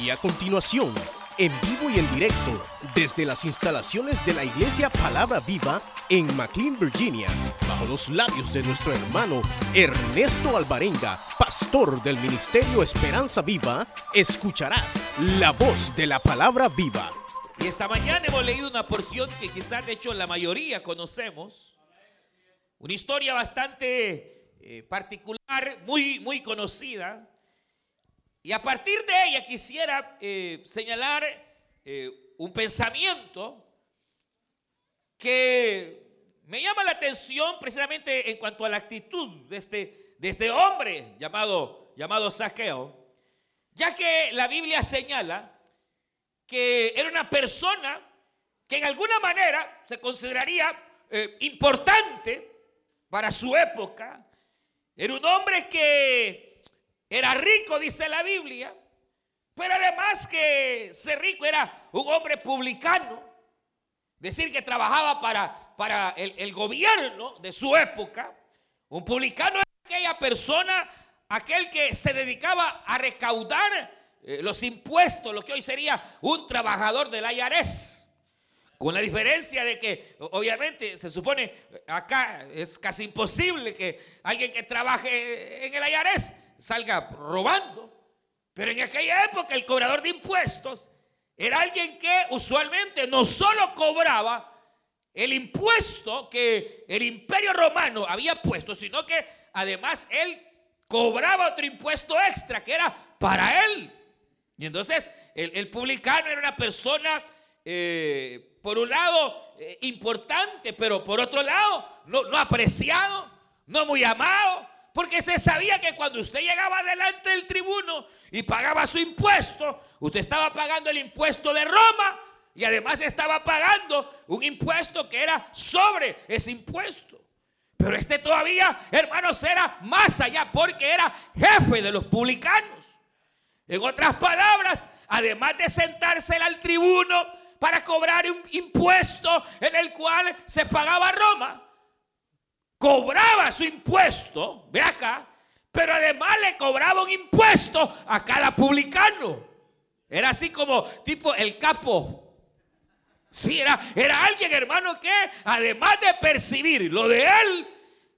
Y a continuación, en vivo y en directo, desde las instalaciones de la Iglesia Palabra Viva en McLean, Virginia, bajo los labios de nuestro hermano Ernesto Alvarenga, pastor del Ministerio Esperanza Viva, escucharás la voz de la Palabra Viva. Y esta mañana hemos leído una porción que quizás de hecho la mayoría conocemos. Una historia bastante eh, particular, muy, muy conocida. Y a partir de ella quisiera eh, señalar eh, un pensamiento que me llama la atención precisamente en cuanto a la actitud de este, de este hombre llamado, llamado Saqueo, ya que la Biblia señala que era una persona que en alguna manera se consideraría eh, importante para su época. Era un hombre que era rico, dice la Biblia, pero además que ser rico era un hombre publicano, decir que trabajaba para, para el, gobierno de su época. Un publicano era aquella persona, aquel que se dedicaba a recaudar eh, los impuestos, lo que hoy sería un trabajador del IRS. Con la diferencia de que, obviamente, se supone acá es casi imposible que alguien que trabaje en el IRS salga robando. Pero en aquella época el cobrador de impuestos era alguien que usualmente no solo cobraba el impuesto que el imperio romano había puesto, sino que además él cobraba otro impuesto extra que era para él. Y entonces el, publicano era una persona, eh, por un lado, eh, importante, pero por otro lado, no, no apreciado, no muy amado, porque se sabía que cuando usted llegaba delante del tribuno y pagaba su impuesto, usted estaba pagando el impuesto de Roma y además estaba pagando un impuesto que era sobre ese impuesto. Pero este todavía, hermanos, era más allá porque era jefe de los publicanos. En otras palabras, además de sentarse al tribuno para cobrar un impuesto en el cual se pagaba Roma, cobraba su impuesto, ve acá, pero además le cobraba un impuesto a cada publicano. Era así como tipo el capo. Sí, era, era alguien, hermano, que además de percibir lo de él,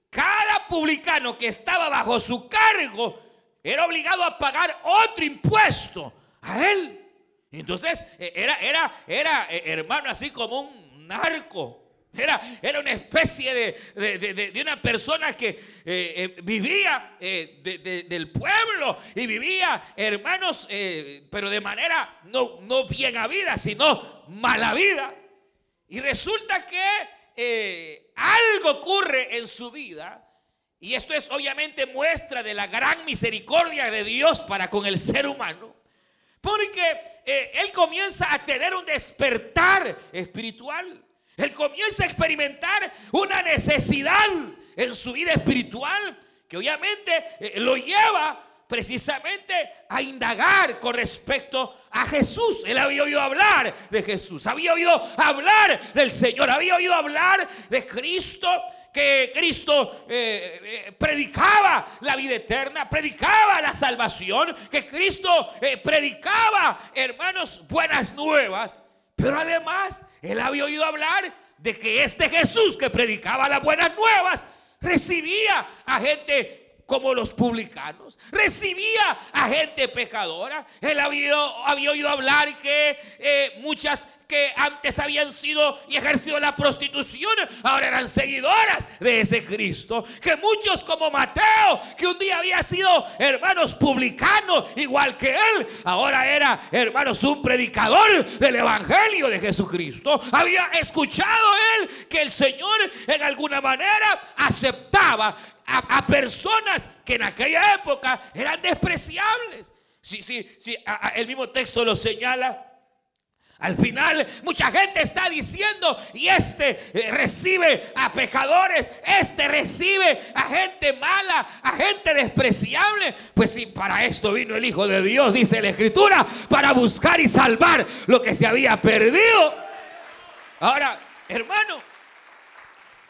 cada publicano que estaba bajo su cargo era obligado a pagar otro impuesto a él. Entonces e, era, era, era e, hermano, así como un narco. Era, era una especie de, de, una persona que eh, eh, vivía eh, del pueblo y vivía, hermanos, pero de manera no, no bien vida, sino mala vida. Y resulta que algo ocurre en su vida y esto es obviamente muestra de la gran misericordia de Dios para con el ser humano. Porque él comienza a tener un despertar espiritual. Él comienza a experimentar una necesidad en su vida espiritual que obviamente eh, lo lleva precisamente a indagar con respecto a Jesús. Él había oído hablar de Jesús, había oído hablar del Señor, había oído hablar de Cristo que Cristo eh, eh, predicaba la vida eterna, predicaba la salvación, que Cristo predicaba, hermanos, buenas nuevas. Pero además, él había oído hablar de que este Jesús que predicaba las buenas nuevas recibía a gente como los publicanos, recibía a gente pecadora. Él había, oído hablar que muchas que antes habían sido y ejercido la prostitución, ahora eran seguidoras de ese Cristo. Que muchos como Mateo, que un día había sido hermanos publicanos, igual que él, ahora era hermanos un predicador del Evangelio de Jesucristo. Había escuchado él que el Señor en alguna manera aceptaba a, personas que en aquella época eran despreciables. Si, sí, sí, el mismo texto lo señala. Al final mucha gente está diciendo, y este eh, recibe a pecadores, este recibe a gente mala, a gente despreciable. Pues si para esto vino el Hijo de Dios, dice la Escritura, para buscar y salvar lo que se había perdido. Ahora, hermano,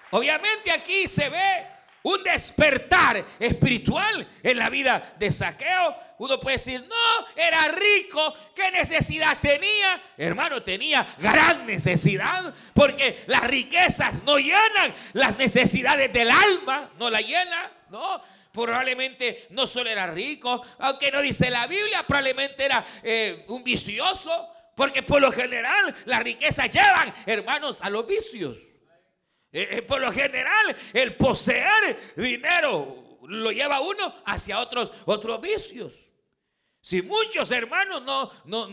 obviamente aquí se ve un despertar espiritual en la vida de Saqueo. Uno puede decir, no, era rico, ¿qué necesidad tenía? Hermano, tenía gran necesidad, porque las riquezas no llenan las necesidades del alma, no la llenan, ¿no? Probablemente no solo era rico, aunque no dice la Biblia, probablemente era eh, un vicioso, porque por lo general las riquezas llevan, hermanos, a los vicios. Eh, eh, por lo general, el poseer dinero lo lleva uno hacia otros, otros vicios. Si muchos hermanos no, no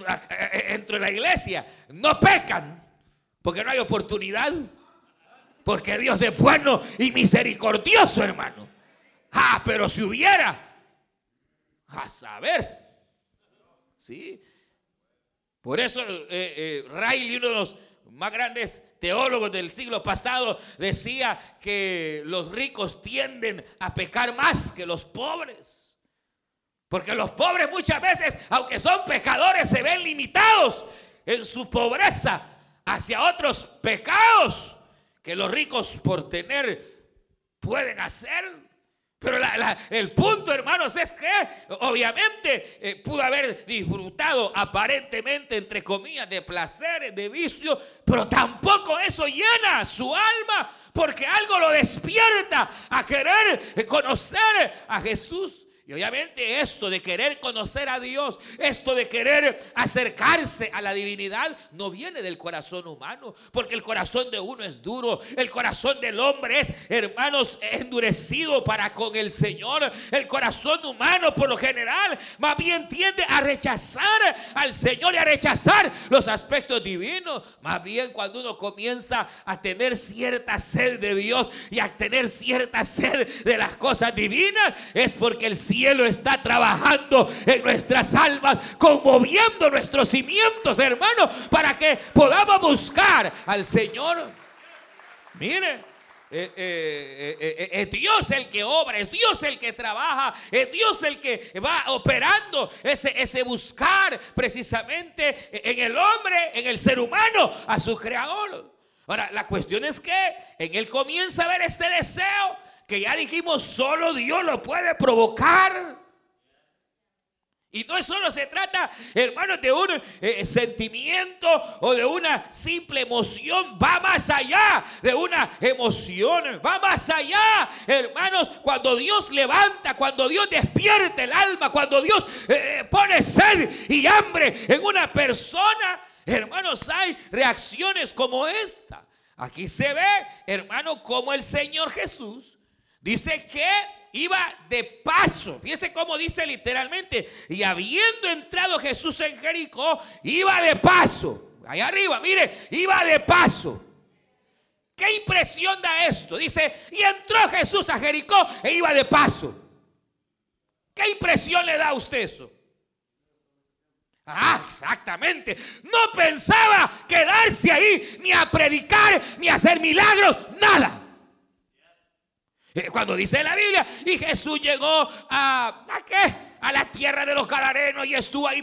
entre la iglesia no pecan, porque no hay oportunidad, porque Dios es bueno y misericordioso, hermano. Ah, pero si hubiera, a saber, sí. Por eso eh, eh, uno de los más grandes teólogos del siglo pasado, decía que los ricos tienden a pecar más que los pobres. Porque los pobres muchas veces, aunque son pecadores, se ven limitados en su pobreza hacia otros pecados que los ricos por tener pueden hacer. Pero el punto, hermanos, es que obviamente eh, pudo haber disfrutado aparentemente, entre comillas, de placeres, de vicio, pero tampoco eso llena su alma, porque algo lo despierta a querer conocer a Jesús. Y obviamente esto de querer conocer a Dios, esto de querer acercarse a la divinidad, no viene del corazón humano, porque el corazón de uno es duro, el corazón del hombre es, hermanos, endurecido para con el Señor. El corazón humano por lo general más bien tiende a rechazar al Señor y a rechazar los aspectos divinos. Más bien cuando uno comienza a tener cierta sed de Dios y a tener cierta sed de las cosas divinas, es porque el cielo está trabajando en nuestras almas, conmoviendo nuestros cimientos, hermano, para que podamos buscar al Señor. Mire. Eh, eh, eh, es Dios el que obra, es Dios el que trabaja, es Dios el que va operando ese, ese buscar precisamente en el hombre, en el ser humano, a su creador. Ahora, la cuestión es que en él comienza a ver este deseo que ya dijimos solo Dios lo puede provocar. Y no solo se trata, hermanos, de un eh, sentimiento o de una simple emoción. Va más allá de una emoción. Va más allá, hermanos, cuando Dios levanta, cuando Dios despierta el alma, cuando Dios eh, pone sed y hambre en una persona. Hermanos, hay reacciones como esta. Aquí se ve, hermano, como el Señor Jesús Dice que iba de paso. Fíjese cómo dice literalmente. Y habiendo entrado Jesús en Jericó, iba de paso. Allá arriba, mire, iba de paso. ¿Qué impresión da esto? Dice, y entró Jesús a Jericó e iba de paso. ¿Qué impresión le da a usted eso? Ah, exactamente. No pensaba quedarse ahí ni a predicar, ni a hacer milagros, nada. Cuando dice la Biblia, y Jesús llegó a, ¿a qué? A la tierra de los galarenos y estuvo ahí.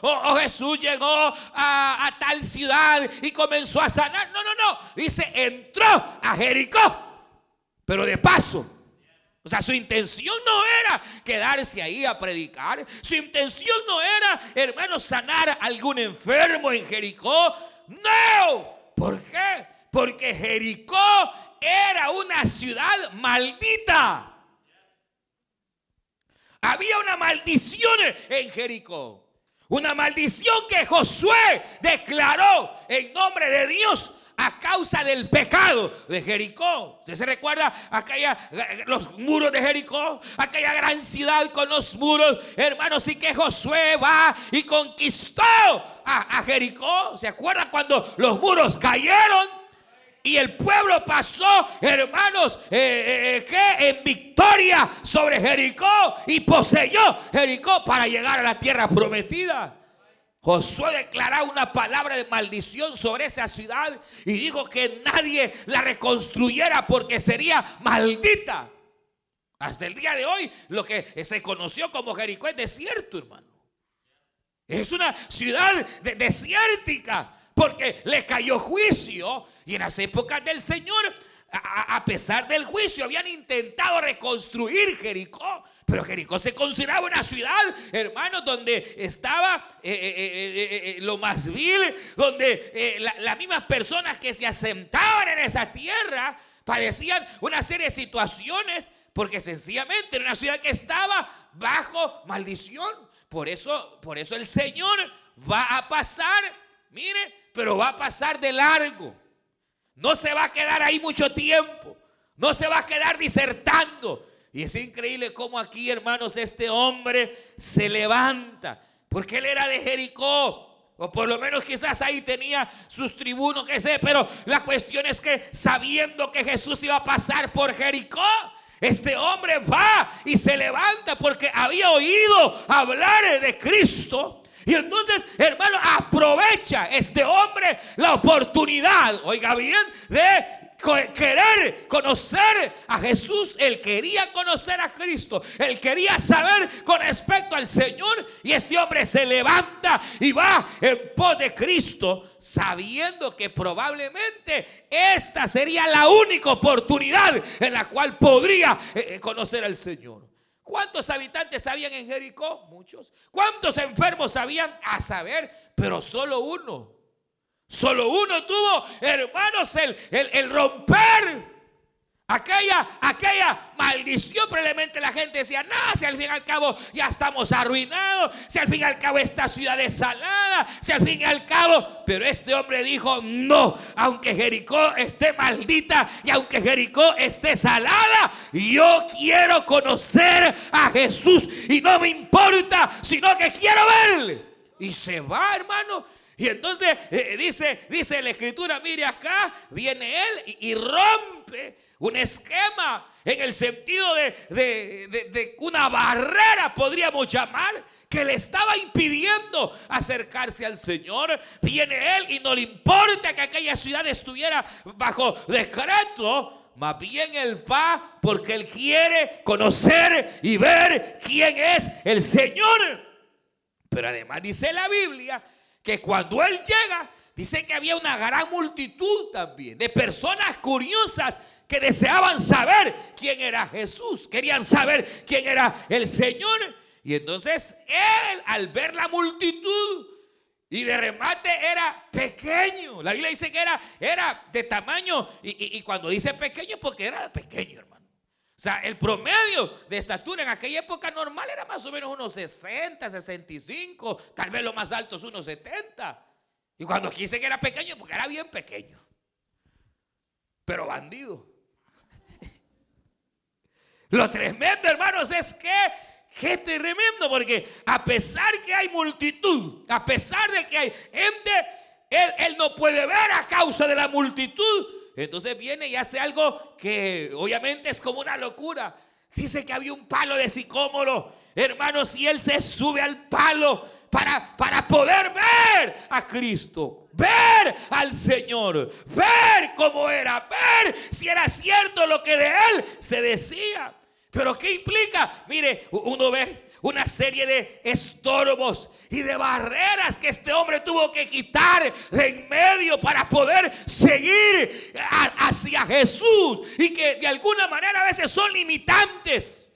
O, Jesús llegó a, a tal ciudad y comenzó a sanar. No, no, no. Dice, entró a Jericó, pero de paso. O sea, su intención no era quedarse ahí a predicar. Su intención no era, hermano, sanar a algún enfermo en Jericó. No. ¿Por qué? Porque Jericó era una ciudad maldita. Había una maldición en Jericó. Una maldición que Josué declaró en nombre de Dios a causa del pecado de Jericó. ¿Usted se recuerda aquella, los muros de Jericó? Aquella gran ciudad con los muros, hermanos, y que Josué va y conquistó a, a Jericó. ¿Se acuerda cuando los muros cayeron? Y el pueblo pasó, hermanos, eh, eh, eh, que en victoria sobre Jericó y poseyó Jericó para llegar a la tierra prometida. Josué declaró una palabra de maldición sobre esa ciudad y dijo que nadie la reconstruyera porque sería maldita. Hasta el día de hoy, lo que se conoció como Jericó es desierto, hermano. Es una ciudad desértica porque le cayó juicio y en las épocas del Señor a, pesar del juicio, habían intentado reconstruir Jericó. Pero Jericó se consideraba una ciudad, hermanos, donde estaba eh, eh, eh, lo más vil, donde las mismas personas que se asentaban en esa tierra padecían una serie de situaciones, porque sencillamente era una ciudad que estaba bajo maldición. Por eso, por eso el Señor va a pasar, mire, pero va a pasar de largo. No se va a quedar ahí mucho tiempo. No se va a quedar disertando. Y es increíble cómo aquí, hermanos, este hombre se levanta. Porque él era de Jericó. O por lo menos quizás ahí tenía sus tribunos, que sé. Pero la cuestión es que sabiendo que Jesús iba a pasar por Jericó, este hombre va y se levanta porque había oído hablar de Cristo. Y entonces, hermano, aprovecha este hombre la oportunidad, oiga bien, de querer conocer a Jesús, él quería conocer a Cristo, él quería saber con respecto al Señor. Y este hombre se levanta y va en pos de Cristo sabiendo que probablemente esta sería la única oportunidad en la cual podría eh, conocer al Señor. ¿Cuántos habitantes habían en Jericó? Muchos. ¿Cuántos enfermos habían? A saber, pero solo uno. Solo uno tuvo, hermanos, el, el romper Aquella, aquella maldición, probablemente la gente decía, no, si al fin y al cabo ya estamos arruinados, si al fin y al cabo esta ciudad es salada, si al fin y al cabo, pero este hombre dijo, no, aunque Jericó esté maldita y aunque Jericó esté salada, yo quiero conocer a Jesús y no me importa, sino que quiero verle. Y se va, hermano. Y entonces eh, dice, dice la escritura, mire acá, viene él y rompe un esquema en el sentido de, una barrera, podríamos llamar, que le estaba impidiendo acercarse al Señor. Viene Él y no le importa que aquella ciudad estuviera bajo decreto. Más bien Él va porque Él quiere conocer y ver quién es el Señor. Pero además dice la Biblia que cuando Él llega, dice que había una gran multitud también de personas curiosas que deseaban saber quién era Jesús, querían saber quién era el Señor. Y entonces él, al ver la multitud, y de remate era pequeño. La Biblia dice que era, era de tamaño. Y, y, cuando dice pequeño, porque era pequeño, hermano. O sea, el promedio de estatura en aquella época normal era más o menos unos 60, 65, tal vez lo más alto es unos 70. Y cuando quise que era pequeño, porque era bien pequeño. Pero bandido. Lo tremendo, hermanos, es que, qué tremendo, porque a pesar que hay multitud, a pesar de que hay gente, él, no puede ver a causa de la multitud. Entonces viene y hace algo que obviamente es como una locura. Dice que había un palo de sicómoro. Hermanos, y él se sube al palo para, para poder ver a Cristo, ver al Señor, ver cómo era, ver si era cierto lo que de él se decía. Pero ¿qué implica? Mire, uno ve una serie de estorbos y de barreras que este hombre tuvo que quitar de en medio para poder seguir hacia Jesús y que de alguna manera a veces son limitantes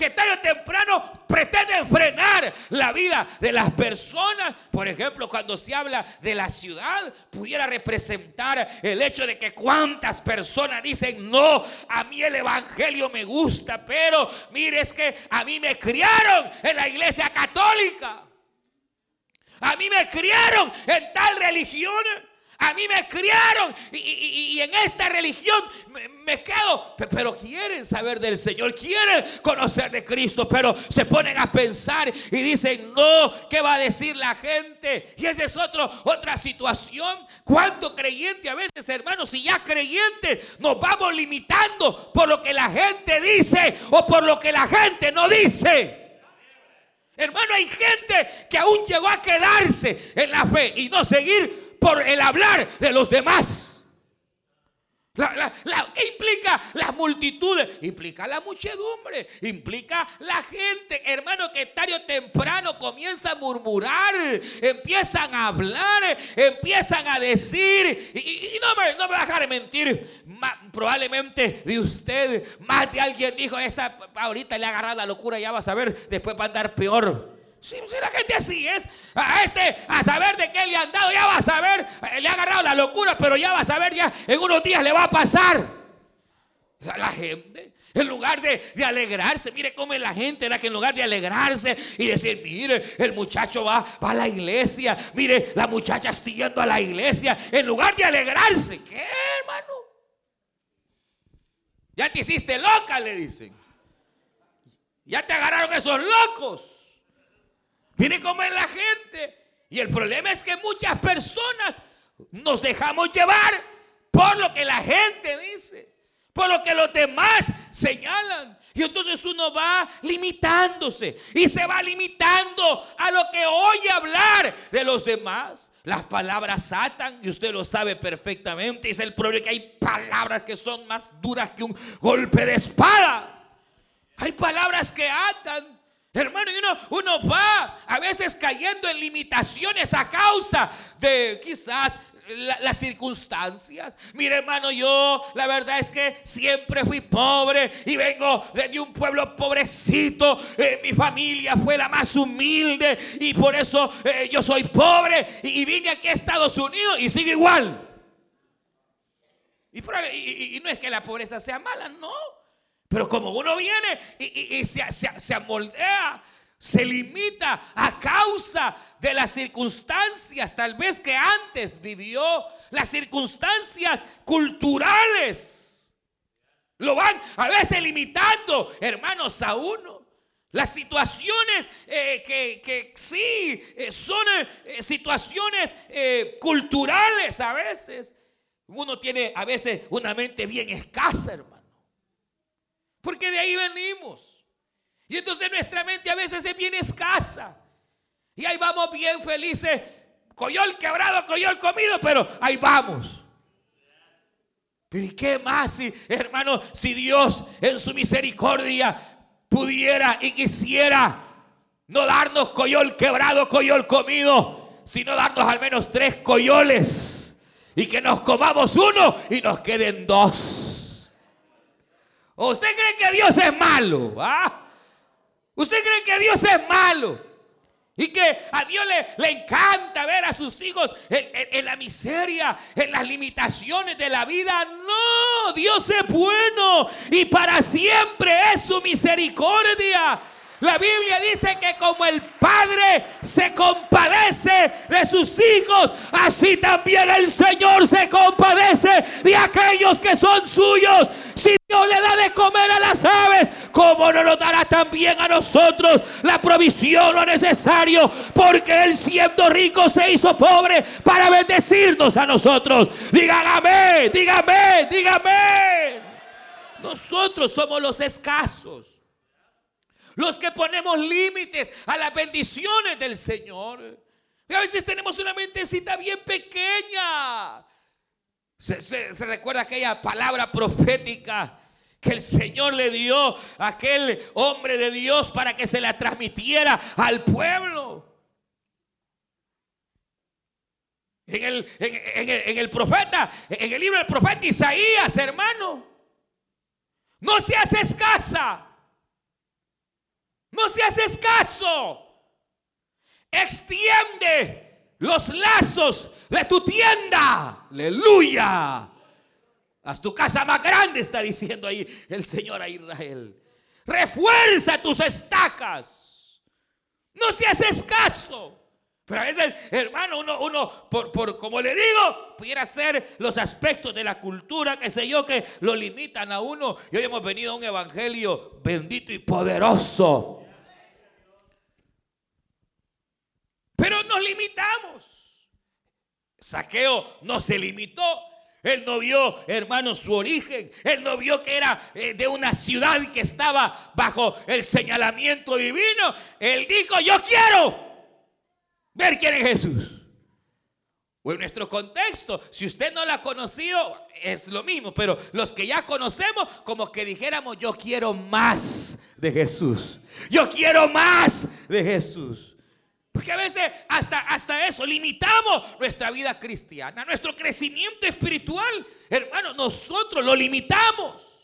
que tarde o temprano pretenden frenar la vida de las personas. Por ejemplo, cuando se habla de la ciudad, pudiera representar el hecho de que cuántas personas dicen, no, a mí el Evangelio me gusta, pero mire, es que a mí me criaron en la iglesia católica. A mí me criaron en tal religión. A mí me criaron y, en esta religión me, quedo. Pero quieren saber del Señor, quieren conocer de Cristo, pero se ponen a pensar y dicen, no, ¿qué va a decir la gente? Y esa es otro, otra situación. ¿Cuánto creyente a veces, hermanos, si ya creyente, nos vamos limitando por lo que la gente dice o por lo que la gente no dice? Hermano, hay gente que aún llegó a quedarse en la fe y no seguir por el hablar de los demás. ¿Qué implica las multitudes? Implica la muchedumbre, implica la gente, hermano, que tarde temprano comienza a murmurar, empiezan a hablar, empiezan a decir, y, no, me, no me a mentir, probablemente de usted, más de alguien dijo, esa ahorita le ha agarrado la locura, ya va a saber, después va a andar peor. Si, la gente así es, a este, a saber de qué le han dado, ya va a saber, eh, le ha agarrado la locura, pero ya va a saber, ya en unos días le va a pasar. La, gente, en lugar de, alegrarse, mire cómo es la gente, era que en lugar de alegrarse y decir, mire, el muchacho va, va a la iglesia, mire, la muchacha está yendo a la iglesia, en lugar de alegrarse, ¿qué hermano? Ya te hiciste loca, le dicen. Ya te agarraron esos locos. Mire cómo es la gente. Y el problema es que muchas personas nos dejamos llevar por lo que la gente dice, por lo que los demás señalan. Y entonces uno va limitándose y se va limitando a lo que oye hablar de los demás. Las palabras atan y usted lo sabe perfectamente. Es el problema que hay palabras que son más duras que un golpe de espada. Hay palabras que atan. Hermano, uno, uno va a veces cayendo en limitaciones a causa de quizás las circunstancias. Mire, hermano, yo la verdad es que siempre fui pobre y vengo de un pueblo pobrecito. Eh, mi familia fue la más humilde y por eso eh, yo soy pobre y, vine aquí a Estados Unidos y sigo igual. Y, y no es que la pobreza sea mala, no. Pero como uno viene y, se, se, amoldea, se limita a causa de las circunstancias, tal vez que antes vivió, las circunstancias culturales. Lo van a veces limitando, hermanos, a uno. Las situaciones eh, que, sí eh, son eh, situaciones culturales a veces. Uno tiene a veces una mente bien escasa, hermano. Porque de ahí venimos. Y entonces nuestra mente a veces es bien escasa. Y ahí vamos bien felices. Coyol quebrado, coyol comido, pero ahí vamos. Pero ¿y qué más, si, hermano, si Dios en su misericordia pudiera y quisiera no darnos coyol quebrado, coyol comido, sino darnos al menos tres coyoles y que nos comamos uno y nos queden dos? Usted cree que Dios es malo? ¿Ah? ¿Usted cree que Dios es malo? Y que a Dios le, le encanta ver a sus hijos en, la miseria, en las limitaciones de la vida. No, Dios es bueno y para siempre es su misericordia. La Biblia dice que como el Padre se compadece de sus hijos, así también el Señor se compadece de aquellos que son suyos. Si Dios le da de comer a las aves, ¿cómo no lo dará también a nosotros la provisión, lo necesario? Porque Él siendo rico se hizo pobre para bendecirnos a nosotros. Dígame, dígame, dígame. Nosotros somos los escasos. Los que ponemos límites a las bendiciones del Señor. a veces tenemos una mentecita bien pequeña. Se, recuerda aquella palabra profética que el Señor le dio a aquel hombre de Dios para que se la transmitiera al pueblo. En el, en el, profeta, en el libro del profeta Isaías, hermano, no seas escasa no se haces caso. Extiende los lazos de tu tienda. Aleluya. Haz tu casa más grande, está diciendo ahí el Señor a Israel. Refuerza tus estacas. No se haces caso. Pero a veces, hermano, uno, uno por, por, como le digo, pudiera ser los aspectos de la cultura, que sé yo, que lo limitan a uno. Y hoy hemos venido a un evangelio bendito y poderoso. Pero nos limitamos. Saqueo no se limitó. Él no vio, hermano, su origen. Él no vio que era eh, de una ciudad que estaba bajo el señalamiento divino. Él dijo, yo quiero ver quién es Jesús. o en nuestro contexto. Si usted no la ha conocido, es lo mismo. Pero los que ya conocemos, como que dijéramos, yo quiero más de Jesús. Yo quiero más de Jesús. Porque a veces hasta, hasta eso limitamos nuestra vida cristiana, nuestro crecimiento espiritual. Hermano, nosotros lo limitamos.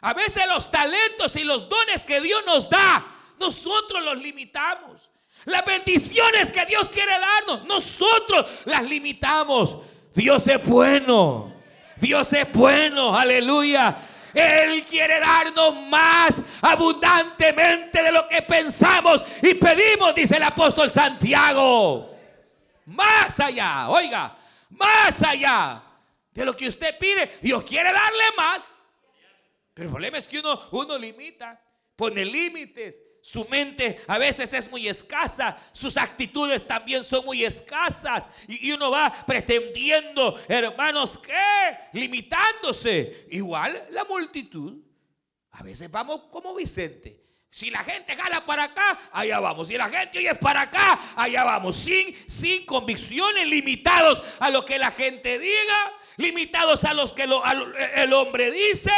A veces los talentos y los dones que Dios nos da, nosotros los limitamos. Las bendiciones que Dios quiere darnos, nosotros las limitamos. Dios es bueno. Dios es bueno. Aleluya. Él quiere darnos más abundantemente de lo que pensamos y pedimos, dice el apóstol Santiago. Más allá, oiga, más allá de lo que usted pide. Dios quiere darle más. Pero el problema es que uno, uno limita, pone límites, su mente a veces es muy escasa, sus actitudes también son muy escasas y, uno va pretendiendo, hermanos, que limitándose. Igual la multitud, a veces vamos como Vicente. Si la gente jala para acá, allá vamos. Si la gente oye para acá, allá vamos. Sin, sin convicciones, limitados a lo que la gente diga, limitados a los que el hombre dice.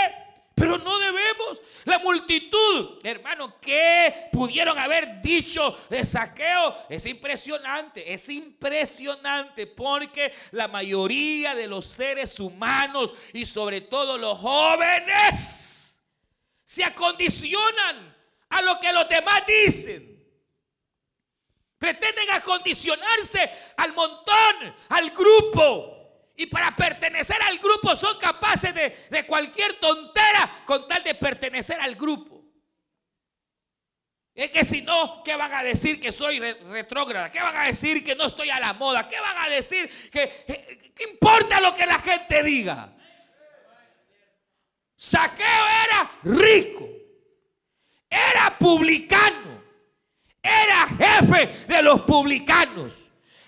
Pero no debemos. La multitud, hermano, que pudieron haber dicho de saqueo es impresionante. Es impresionante porque la mayoría de los seres humanos y sobre todo los jóvenes se acondicionan a lo que los demás dicen. Pretenden acondicionarse al montón, al grupo. Y para pertenecer al grupo son capaces de, cualquier tontera con tal de pertenecer al grupo. Es que si no, ¿qué van a decir que soy retrógrada? ¿Qué van a decir que no estoy a la moda? ¿Qué van a decir que, ¿qué importa lo que la gente diga? Saqueo era rico, era publicano, era jefe de los publicanos.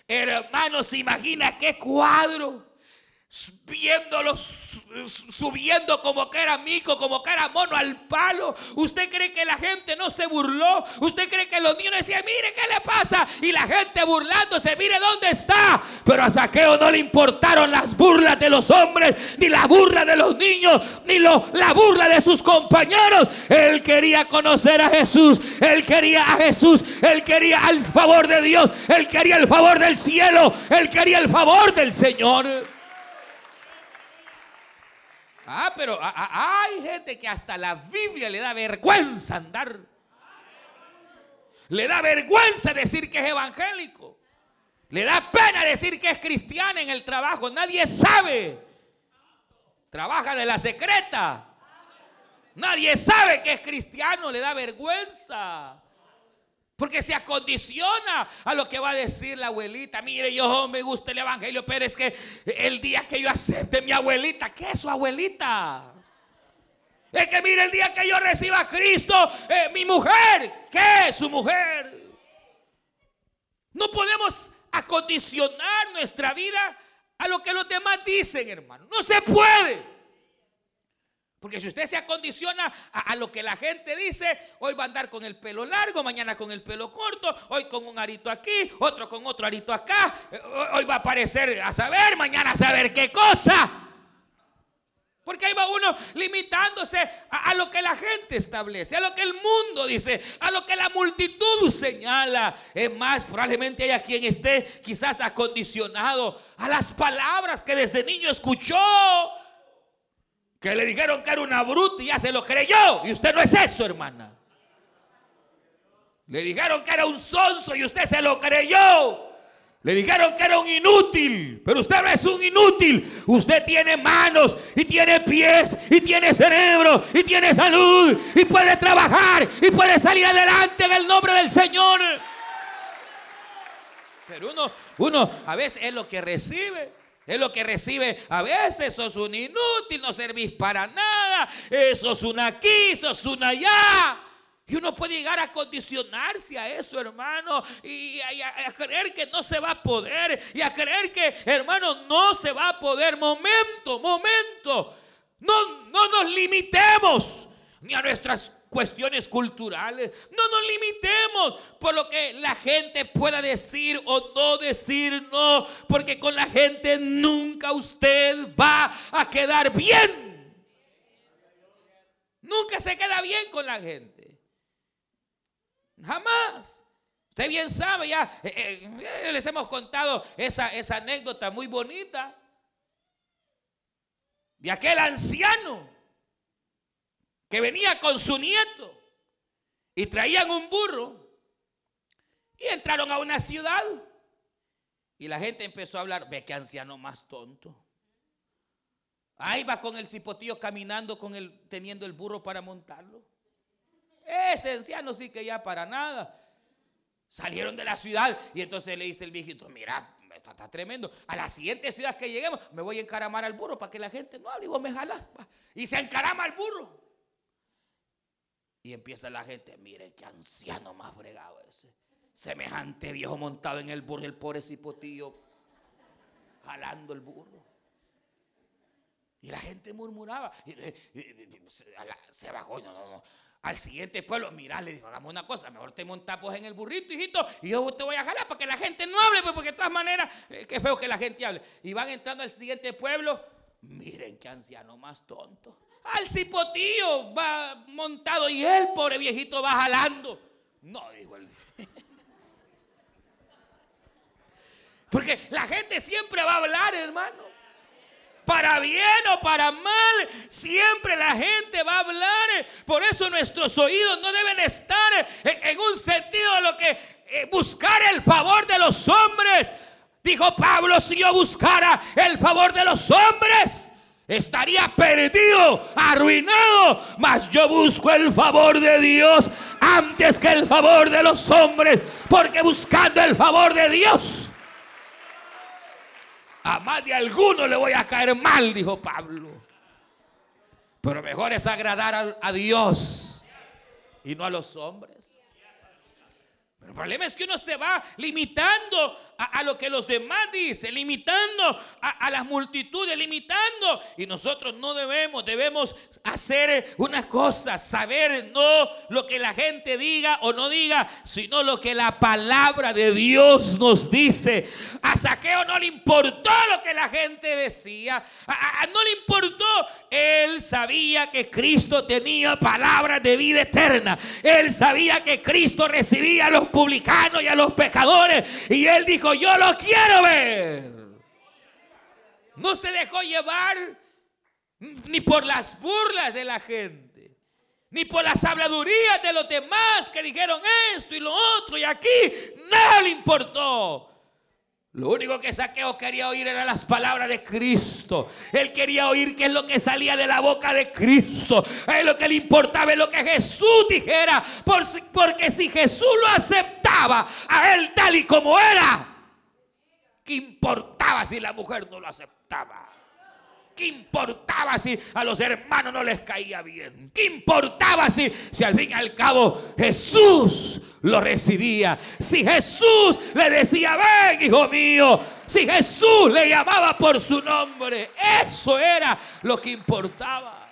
Hermanos, imagina qué cuadro viéndolos subiendo como que era mico, como que era mono al palo. ¿Usted cree que la gente no se burló? ¿Usted cree que los niños decían, mire qué le pasa? Y la gente burlándose, mire dónde está. Pero a Saqueo no le importaron las burlas de los hombres, ni la burla de los niños, ni la burla de sus compañeros. Él quería conocer a Jesús, él quería a Jesús, él quería el favor de Dios, él quería el favor del cielo, él quería el favor del Señor. Ah, pero ah, ah, hay gente que hasta la Biblia le da vergüenza andar. Le da vergüenza decir que es evangélico. Le da pena decir que es cristiana en el trabajo. Nadie sabe. Trabaja de la secreta. Nadie sabe que es cristiano. Le da vergüenza. Porque se acondiciona a lo que va a decir la abuelita. Mire, yo me gusta el evangelio, pero es que el día que yo acepte mi abuelita, ¿qué es su abuelita? Es que mire, el día que yo reciba a Cristo, eh, mi mujer, ¿qué es su mujer? No podemos acondicionar nuestra vida a lo que los demás dicen, hermano. No se puede. Porque si usted se acondiciona a, lo que la gente dice, hoy va a andar con el pelo largo, mañana con el pelo corto, hoy con un arito aquí, otro con otro arito acá, eh, hoy va a aparecer a saber, mañana a saber qué cosa. Porque ahí va uno limitándose a, a, lo que la gente establece, a lo que el mundo dice, a lo que la multitud señala. Es más, probablemente haya quien esté quizás acondicionado a las palabras que desde niño escuchó que le dijeron que era una bruta y ya se lo creyó. Y usted no es eso, hermana. Le dijeron que era un sonso y usted se lo creyó. Le dijeron que era un inútil, pero usted no es un inútil. Usted tiene manos y tiene pies y tiene cerebro y tiene salud y puede trabajar y puede salir adelante en el nombre del Señor. Pero uno, uno a veces es lo que recibe. Es lo que recibe a veces. Sos un inútil, no servís para nada. Eso es una aquí, sos una allá. Y uno puede llegar a condicionarse a eso, hermano, y a, creer que no se va a poder, y a creer que, hermano, no se va a poder. Momento, momento. No, no nos limitemos ni a nuestras cuestiones culturales. No nos limitemos por lo que la gente pueda decir o no decir no, porque con la gente nunca usted va a quedar bien. Nunca se queda bien con la gente. Jamás. Usted bien sabe, ya eh, eh, les hemos contado esa, esa anécdota muy bonita de aquel anciano que venía con su nieto y traían un burro y entraron a una ciudad y la gente empezó a hablar, ve qué anciano más tonto. Ahí va con el cipotillo caminando con el teniendo el burro para montarlo. Ese anciano sí que ya para nada. Salieron de la ciudad y entonces le dice el viejito, mira, está, tremendo. A la siguiente ciudad que lleguemos, me voy a encaramar al burro para que la gente no hable y vos me jalás. Y se encarama al burro. Y empieza la gente, mire qué anciano más fregado ese. Semejante viejo montado en el burro, el pobre cipotillo jalando el burro. Y la gente murmuraba. se bajó, no, no, no al siguiente pueblo, mira, le dijo, hagamos una cosa, mejor te montamos pues en el burrito, hijito, y yo te voy a jalar para que la gente no hable, pues, porque de todas maneras, eh, qué feo que la gente hable. Y van entrando al siguiente pueblo, miren qué anciano más tonto. Al cipotillo va montado y el pobre viejito va jalando. No, dijo él. Porque la gente siempre va a hablar, hermano para bien o para mal, siempre la gente va a hablar. Por eso nuestros oídos no deben estar en, un sentido de lo que eh, buscar el favor de los hombres. Dijo Pablo, si yo buscara el favor de los hombres, estaría perdido, arruinado. Mas yo busco el favor de Dios antes que el favor de los hombres, porque buscando el favor de Dios a más de alguno le voy a caer mal, dijo Pablo. Pero mejor es agradar a, Dios y no a los hombres. Pero el problema es que uno se va limitando a, lo que los demás dicen, limitando a, las multitudes, limitando. Y nosotros no debemos, debemos hacer una cosa, saber no lo que la gente diga o no diga, sino lo que la palabra de Dios nos dice. A Saqueo no le importó lo que la gente decía, no le importó. Él sabía que Cristo tenía palabras de vida eterna. Él sabía que Cristo recibía los publicanos y a los pecadores. Y él dijo, yo lo quiero ver. No se dejó llevar ni por las burlas de la gente, ni por las habladurías de los demás que dijeron esto y lo otro y aquí. No le importó. Lo único que Saqueo quería oír eran las palabras de Cristo. Él quería oír qué es lo que salía de la boca de Cristo. A él lo que le importaba es lo que Jesús dijera. Porque si Jesús lo aceptaba a él tal y como era, ¿Qué importaba si la mujer no lo aceptaba? ¿Qué importaba si a los hermanos no les caía bien? ¿Qué importaba si, si al fin y al cabo Jesús lo recibía? Si Jesús le decía, ven hijo mío, si Jesús le llamaba por su nombre, eso era lo que importaba.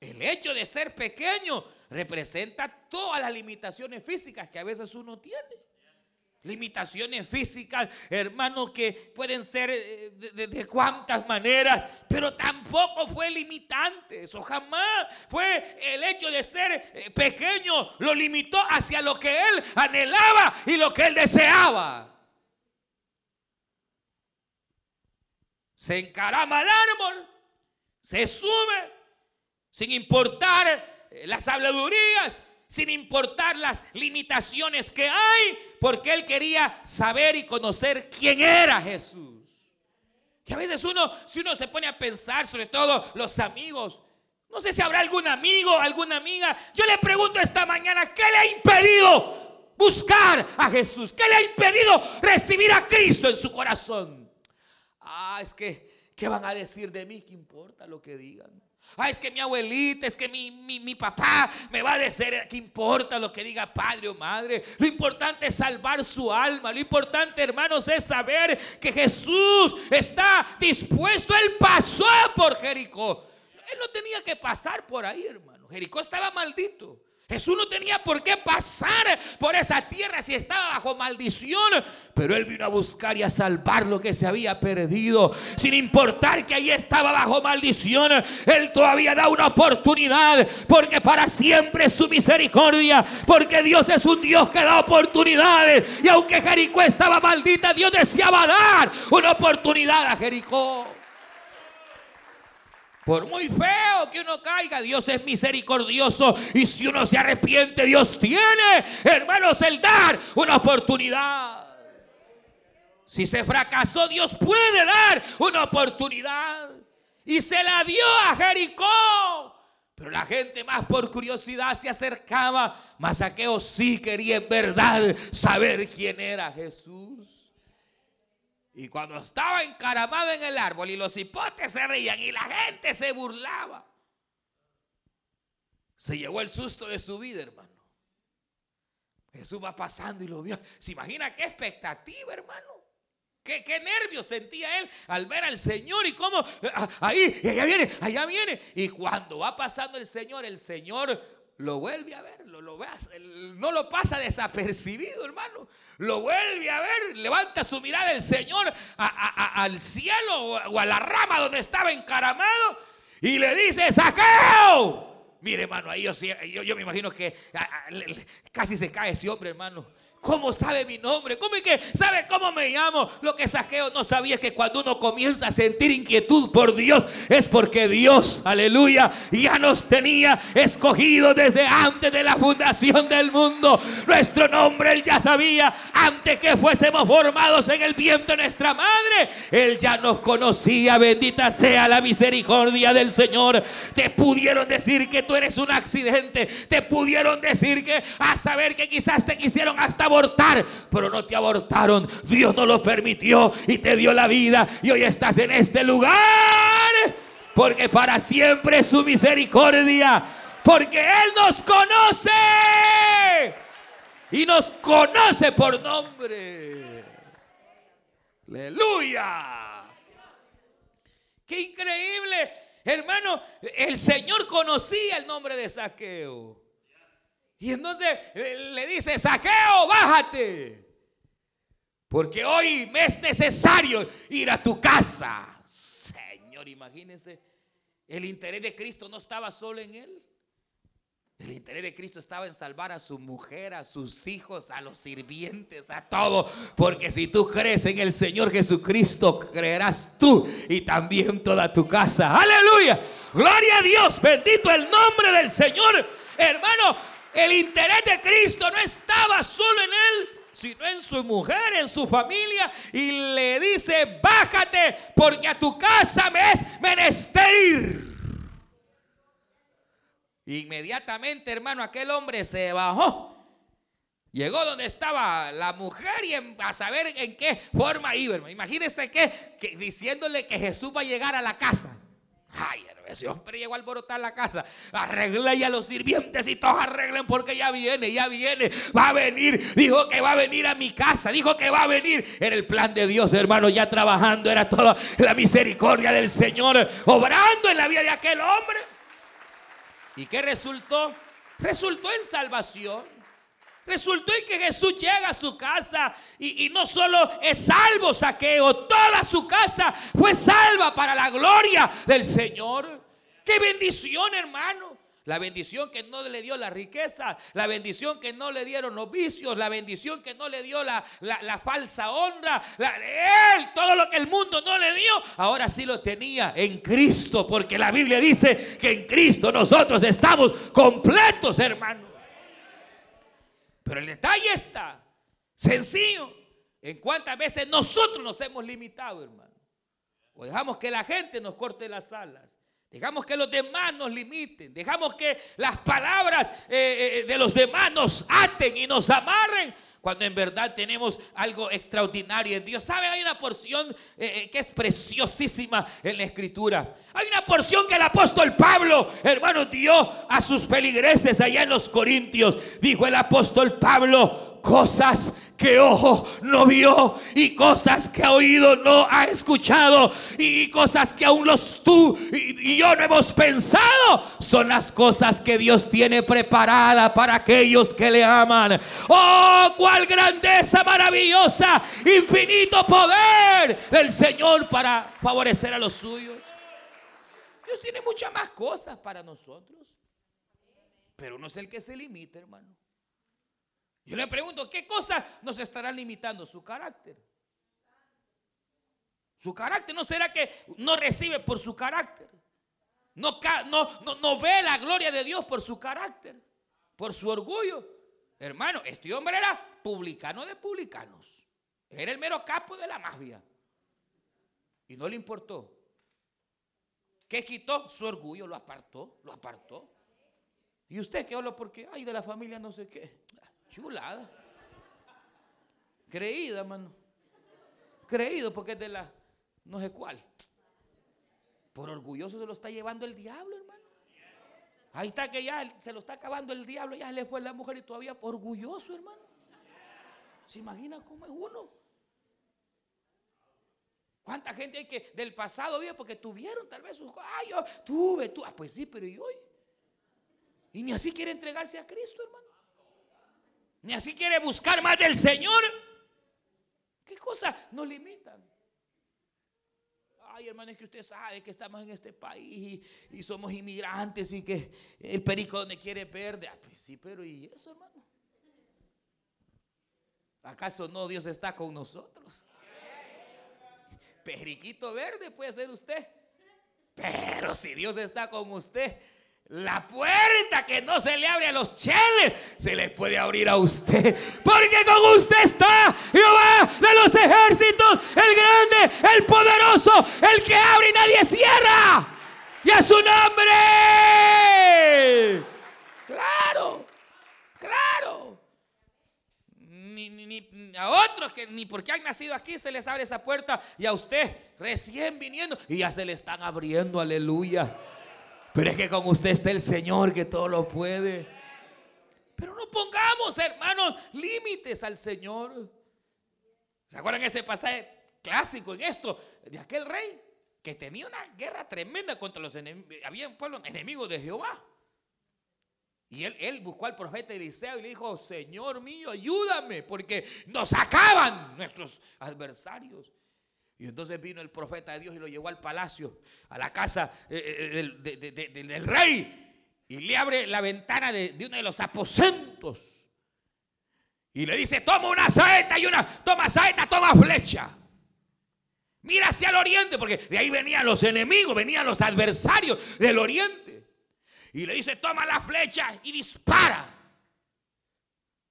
El hecho de ser pequeño representa todas las limitaciones físicas que a veces uno tiene. Limitaciones físicas, hermanos, que pueden ser eh, de, cuantas maneras, pero tampoco fue limitante. Eso jamás fue el hecho de ser eh, pequeño, lo limitó hacia lo que él anhelaba y lo que él deseaba. Se encarama al árbol, se sube, sin importar eh, las habladurías, sin importar las limitaciones que hay, porque él quería saber y conocer quién era Jesús. Que a veces uno, si uno se pone a pensar, sobre todo los amigos, no sé si habrá algún amigo, alguna amiga, yo le pregunto esta mañana, ¿qué le ha impedido buscar a Jesús? ¿Qué le ha impedido recibir a Cristo en su corazón? Ah, es que, ¿qué van a decir de mí? ¿Qué importa lo que digan? Ah, es que mi abuelita, es que mi, mi, papá me va a decir, ¿qué importa lo que diga padre o madre? Lo importante es salvar su alma. Lo importante, hermanos, es saber que Jesús está dispuesto. Él pasó por Jericó. Él no tenía que pasar por ahí, hermano. Jericó estaba maldito. Jesús no tenía por qué pasar por esa tierra si estaba bajo maldición. Pero Él vino a buscar y a salvar lo que se había perdido. Sin importar que ahí estaba bajo maldición. Él todavía da una oportunidad. Porque para siempre es su misericordia. Porque Dios es un Dios que da oportunidades. Y aunque Jericó estaba maldita, Dios deseaba dar una oportunidad a Jericó. Por muy feo que uno caiga, Dios es misericordioso. Y si uno se arrepiente, Dios tiene, hermanos, el dar una oportunidad. Si se fracasó, Dios puede dar una oportunidad. Y se la dio a Jericó. Pero la gente más por curiosidad se acercaba. Masaqueo sí quería en verdad saber quién era Jesús. Y cuando estaba encaramado en el árbol y los hipotes se reían y la gente se burlaba, se llevó el susto de su vida, hermano. Jesús va pasando y lo vio. ¿Se imagina qué expectativa, hermano? ¿Qué, qué nervios sentía él al ver al Señor y cómo ah, ahí, allá viene, allá viene. Y cuando va pasando el Señor, el Señor lo vuelve a ver, lo, lo no lo pasa desapercibido, hermano. Lo vuelve a ver, levanta su mirada el Señor al cielo o a la rama donde estaba encaramado y le dice, saqueo. Mire, hermano, ahí yo, yo, yo me imagino que casi se cae ese hombre, hermano. ¿Cómo sabe mi nombre? ¿Cómo es que sabe cómo me llamo? Lo que Saqueo no sabía es que cuando uno comienza a sentir inquietud por Dios es porque Dios, aleluya, ya nos tenía escogido desde antes de la fundación del mundo. Nuestro nombre Él ya sabía antes que fuésemos formados en el viento de nuestra madre. Él ya nos conocía. Bendita sea la misericordia del Señor. Te pudieron decir que tú eres un accidente. Te pudieron decir que a saber que quizás te quisieron hasta abortar, pero no te abortaron. Dios no lo permitió y te dio la vida y hoy estás en este lugar. Porque para siempre es su misericordia. Porque Él nos conoce. Y nos conoce por nombre. Aleluya. Qué increíble. Hermano, el Señor conocía el nombre de Saqueo. Y entonces eh, le dice, saqueo, bájate. Porque hoy me es necesario ir a tu casa. Señor, imagínense, el interés de Cristo no estaba solo en él. El interés de Cristo estaba en salvar a su mujer, a sus hijos, a los sirvientes, a todo. Porque si tú crees en el Señor Jesucristo, creerás tú y también toda tu casa. Aleluya. Gloria a Dios. Bendito el nombre del Señor. Hermano, el interés de Cristo no estaba solo en él, sino en su mujer, en su familia. Y le dice, bájate porque a tu casa me es menester Inmediatamente, hermano, aquel hombre se bajó. Llegó donde estaba la mujer y a saber en qué forma iba. Imagínense que diciéndole que Jesús va a llegar a la casa. Ay, ese hombre llegó a alborotar la casa. Arreglé ya los sirvientes y todos arreglen porque ya viene, ya viene. Va a venir. Dijo que va a venir a mi casa. Dijo que va a venir. Era el plan de Dios, hermano, ya trabajando. Era toda la misericordia del Señor obrando en la vida de aquel hombre. ¿Y qué resultó? Resultó en salvación. Resultó en que Jesús llega a su casa y, no solo es salvo saqueo, toda su casa fue salva para la gloria del Señor. Qué bendición, hermano. La bendición que no le dio la riqueza, la bendición que no le dieron los vicios, la bendición que no le dio la, falsa honra, él, todo lo que el mundo no le dio, ahora sí lo tenía en Cristo, porque la Biblia dice que en Cristo nosotros estamos completos, hermano. Pero el detalle está sencillo. En cuántas veces nosotros nos hemos limitado, hermano. O dejamos que la gente nos corte las alas. Dejamos que los demás nos limiten. Dejamos que las palabras eh, eh, de los demás nos aten y nos amarren cuando en verdad tenemos algo extraordinario en Dios. ¿Sabe? Hay una porción eh, eh, que es preciosísima en la escritura. Hay una porción que el apóstol Pablo, hermano, dio a sus peligreses allá en los Corintios. Dijo el apóstol Pablo, cosas que ojo no vio y cosas que oído no ha escuchado y cosas que aún los tú y, yo no hemos pensado son las cosas que Dios tiene preparadas para aquellos que le aman. Oh, cuál grandeza maravillosa, infinito poder del Señor para favorecer a los suyos. Dios tiene muchas más cosas para nosotros. Pero no es el que se limita, hermano. Yo le pregunto, ¿qué cosas nos estarán limitando? Su carácter. Su carácter no será que no recibe por su carácter. No ve la gloria de Dios por su carácter, por su orgullo. Hermano, este hombre era publicano de publicanos. Era el mero capo de la mafia. Y no le importó. ¿Qué quitó? Su orgullo, lo apartó, lo apartó. ¿Y usted qué habla porque, ay, de la familia no sé qué? Chulada. Creída, mano. Creído porque es de la no sé cuál. Por orgulloso se lo está llevando el diablo, hermano. Ahí está que ya se lo está acabando el diablo, ya se le fue la mujer y todavía orgulloso, hermano. ¿Se imagina cómo es uno? ¿Cuánta gente hay que del pasado vive porque tuvieron tal vez sus ay, yo tuve, tú, ah, pues sí, pero ¿y hoy? Y ni así quiere entregarse a Cristo, hermano. Ni así quiere buscar más del Señor. ¿Qué cosas nos limitan? Ay, hermano, es que usted sabe que estamos en este país y, somos inmigrantes y que el perico donde quiere verde. Ah, pues sí, pero ¿y eso, hermano? ¿Acaso no Dios está con nosotros? Periquito verde puede ser usted. Pero si Dios está con usted, la puerta que no se le abre a los cheles, se les puede abrir a usted. Porque con usted está Jehová de los ejércitos, el grande, el poderoso, el que abre y nadie cierra. Y a su nombre. Claro, claro. Ni, a otros que ni porque han nacido aquí se les abre esa puerta. Y a usted recién viniendo y ya se le están abriendo. Aleluya. Pero es que con usted está el Señor que todo lo puede. Pero no pongamos, hermanos, límites al Señor. ¿Se acuerdan ese pasaje clásico en esto? De aquel rey que tenía una guerra tremenda contra los enemigos. Había un pueblo enemigo de Jehová. Y él, él, buscó al profeta Eliseo y le dijo, Señor mío, ayúdame, porque nos acaban nuestros adversarios. Y entonces vino el profeta de Dios y lo llevó al palacio, a la casa eh, eh, del, rey. Y le abre la ventana de, uno de los aposentos. Y le dice, toma una saeta y una, toma saeta, toma flecha. Mira hacia el oriente, porque de ahí venían los enemigos, venían los adversarios del oriente. Y le dice, toma la flecha y dispara.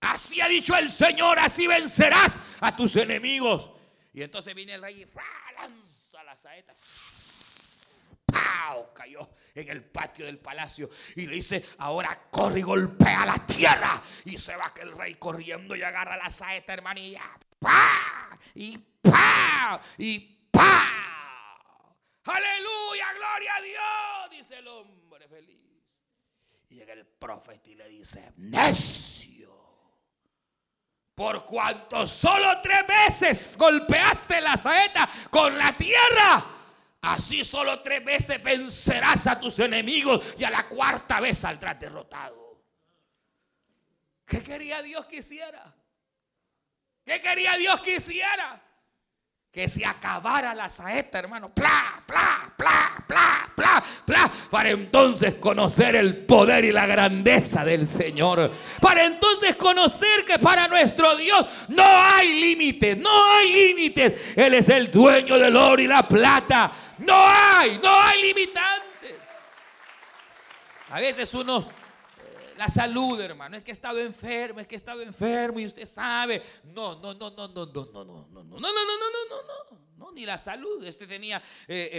Así ha dicho el Señor, así vencerás a tus enemigos. Y entonces viene el rey y lanza la saeta. ¡Pau! Cayó en el patio del palacio y le dice, ahora corre y golpea la tierra. Y se va que el rey corriendo y agarra la saeta, hermanilla. ¡Pa! Y ¡pa! Y ¡pa! Aleluya, gloria a Dios, dice el hombre feliz. Y llega el profeta y le dice, necio por cuanto solo tres veces golpeaste la saeta con la tierra, así solo tres veces vencerás a tus enemigos y a la cuarta vez saldrás derrotado. ¿Qué quería Dios que hiciera? ¿Qué quería Dios que hiciera? Que se acabara la saeta, hermano. Pla, pla, pla, pla, pla, pla. Para entonces conocer el poder y la grandeza del Señor. Para entonces conocer que para nuestro Dios no hay límites, no hay límites. Él es el dueño del oro y la plata. No hay, no hay limitantes. A veces uno la salud, hermano. Es que he estado enfermo, es que he estado enfermo y usted sabe. No, no, no, no, no, no, no, no, no, no, no, no, no, no, no, no, no, ni la salud. Este tenía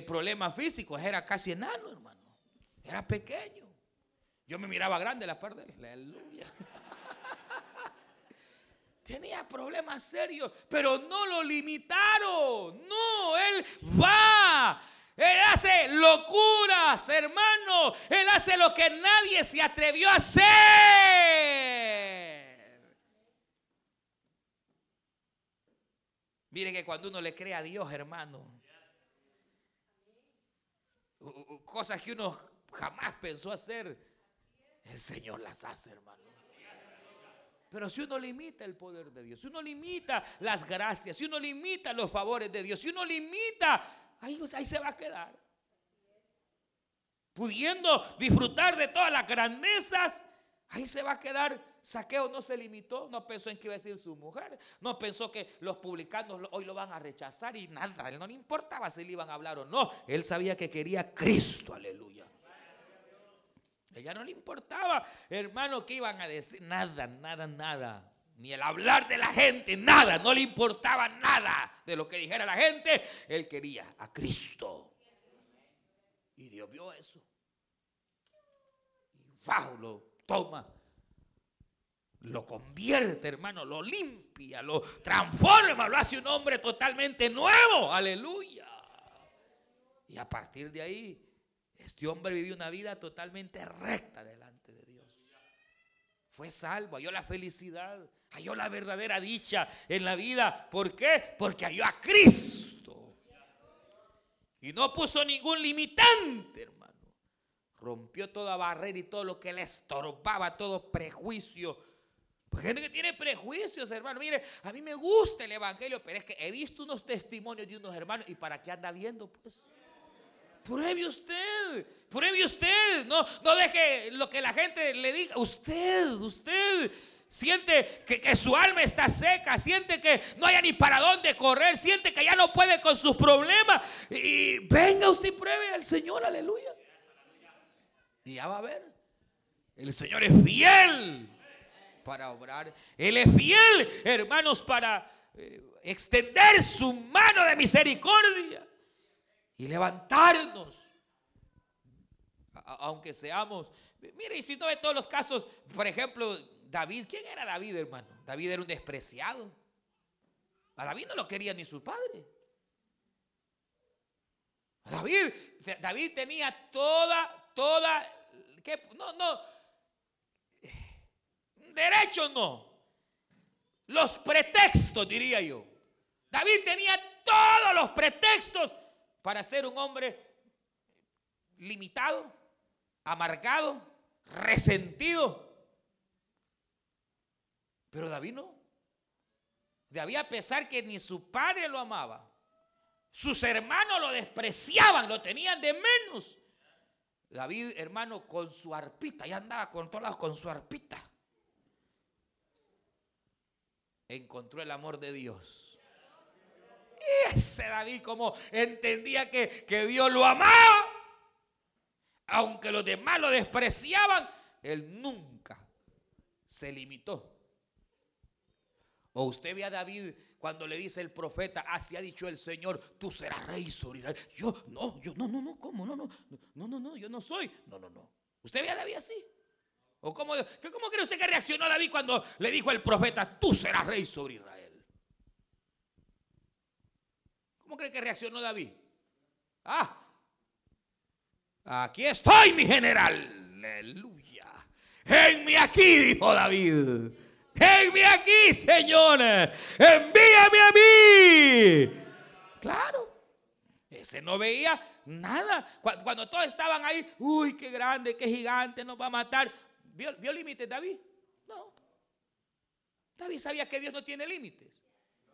problemas físicos, era casi enano, hermano. Era pequeño. Yo me miraba grande la parte de aleluya. Tenía problemas serios, pero no lo limitaron. No, él va él hace locuras, hermano. Él hace lo que nadie se atrevió a hacer. Mire que cuando uno le cree a Dios, hermano, cosas que uno jamás pensó hacer, el Señor las hace, hermano. Pero si uno limita el poder de Dios, si uno limita las gracias, si uno limita los favores de Dios, si uno limita, ahí, ahí se va a quedar. Pudiendo disfrutar de todas las grandezas, ahí se va a quedar. Saqueo no se limitó, no pensó en qué iba a decir su mujer, no pensó que los publicanos hoy lo van a rechazar y nada, él no le importaba si le iban a hablar o no, él sabía que quería Cristo, aleluya. Ella no le importaba, hermano, que iban a decir nada, nada, nada. Ni el hablar de la gente, nada, no le importaba nada de lo que dijera la gente. Él quería a Cristo. Y Dios vio eso. Y wow, lo toma. Lo convierte, hermano, lo limpia, lo transforma, lo hace un hombre totalmente nuevo. Aleluya. Y a partir de ahí, este hombre vivió una vida totalmente recta delante de Dios. Fue salvo, halló la felicidad, halló la verdadera dicha en la vida. ¿Por qué? Porque halló a Cristo. Y no puso ningún limitante, hermano. Rompió toda barrera y todo lo que le estorbaba, todo prejuicio. Porque gente que tiene prejuicios, hermano. Mire, a mí me gusta el evangelio, pero es que he visto unos testimonios de unos hermanos. ¿Y para qué anda viendo? Pues. Pruebe usted, pruebe usted. No, no deje lo que la gente le diga. Usted, usted siente que, su alma está seca, siente que no haya ni para dónde correr, siente que ya no puede con sus problemas. Y venga usted y pruebe al Señor, aleluya. Y ya va a ver. El Señor es fiel para obrar. Él es fiel, hermanos, para eh, extender su mano de misericordia y levantarnos. Aunque seamos, mire, y si no ve todos los casos, por ejemplo, David, ¿quién era David, hermano? David era un despreciado. A David no lo quería ni su padre. David, David tenía toda, toda, ¿qué? no, no, derecho no, los pretextos, diría yo. David tenía todos los pretextos para ser un hombre limitado, amargado, resentido. Pero David no. David a pesar que ni su padre lo amaba, sus hermanos lo despreciaban, lo tenían de menos. David, hermano, con su arpita, ya andaba con todos lados con su arpita. Encontró el amor de Dios. Y ese David como entendía que, que Dios lo amaba, aunque los demás lo despreciaban, él nunca se limitó. O usted ve a David cuando le dice el profeta, así ha dicho el Señor, tú serás rey sobre Israel. Yo, no, yo, no, no, no, ¿cómo? No, no, no, no, no, yo no soy. No, no, no. ¿Usted ve a David así? ¿O cómo, cómo cree usted que reaccionó David cuando le dijo el profeta, tú serás rey sobre Israel? ¿Cómo cree que reaccionó David? Ah, aquí estoy, mi general. Aleluya. Envíame aquí, dijo David. Envíame aquí, Señor. Envíame a mí. Claro. Ese no veía nada. Cuando, todos estaban ahí, uy, qué grande, qué gigante, nos va a matar. ¿Vio, vio límites David? No. David sabía que Dios no tiene límites.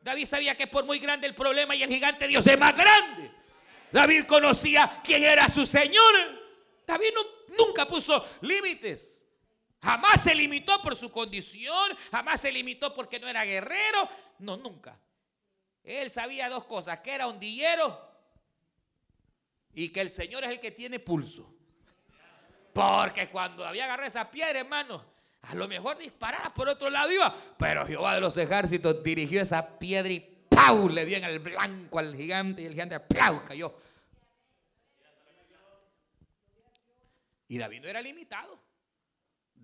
David sabía que por muy grande el problema y el gigante Dios es más grande. David conocía quién era su Señor. David nunca puso límites. Jamás se limitó por su condición, jamás se limitó porque no era guerrero. No, nunca. Él sabía dos cosas, que era un dillero y que el Señor es el que tiene pulso. Porque cuando David agarró esa piedra, hermano, a lo mejor disparaba por otro lado iba, pero Jehová de los ejércitos dirigió esa piedra y ¡pau! le dio en el blanco al gigante y el gigante ¡pau! cayó. Y David no era limitado.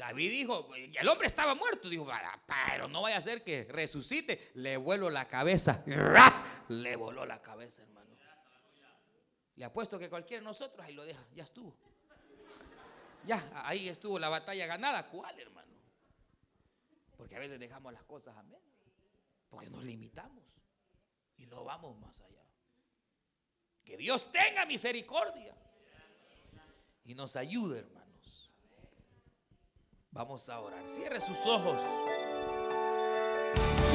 David dijo, el hombre estaba muerto. Dijo, pero no vaya a ser que resucite. Le vuelo la cabeza. Le voló la cabeza, hermano. Le apuesto que cualquiera de nosotros ahí lo deja. Ya estuvo. Ya, ahí estuvo la batalla ganada. ¿Cuál, hermano? Porque a veces dejamos las cosas a menos. Porque nos limitamos. y no vamos más allá. Que Dios tenga misericordia y nos ayude, hermanos. Vamos a orar. Cierre sus ojos.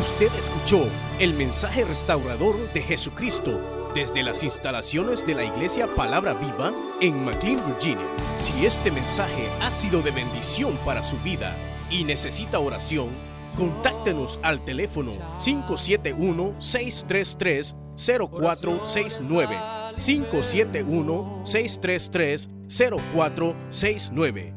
Usted escuchó el mensaje restaurador de Jesucristo desde las instalaciones de la iglesia Palabra Viva en McLean, Virginia. Si este mensaje ha sido de bendición para su vida y necesita oración, contáctenos al teléfono 571-633-0469. 571-633-0469.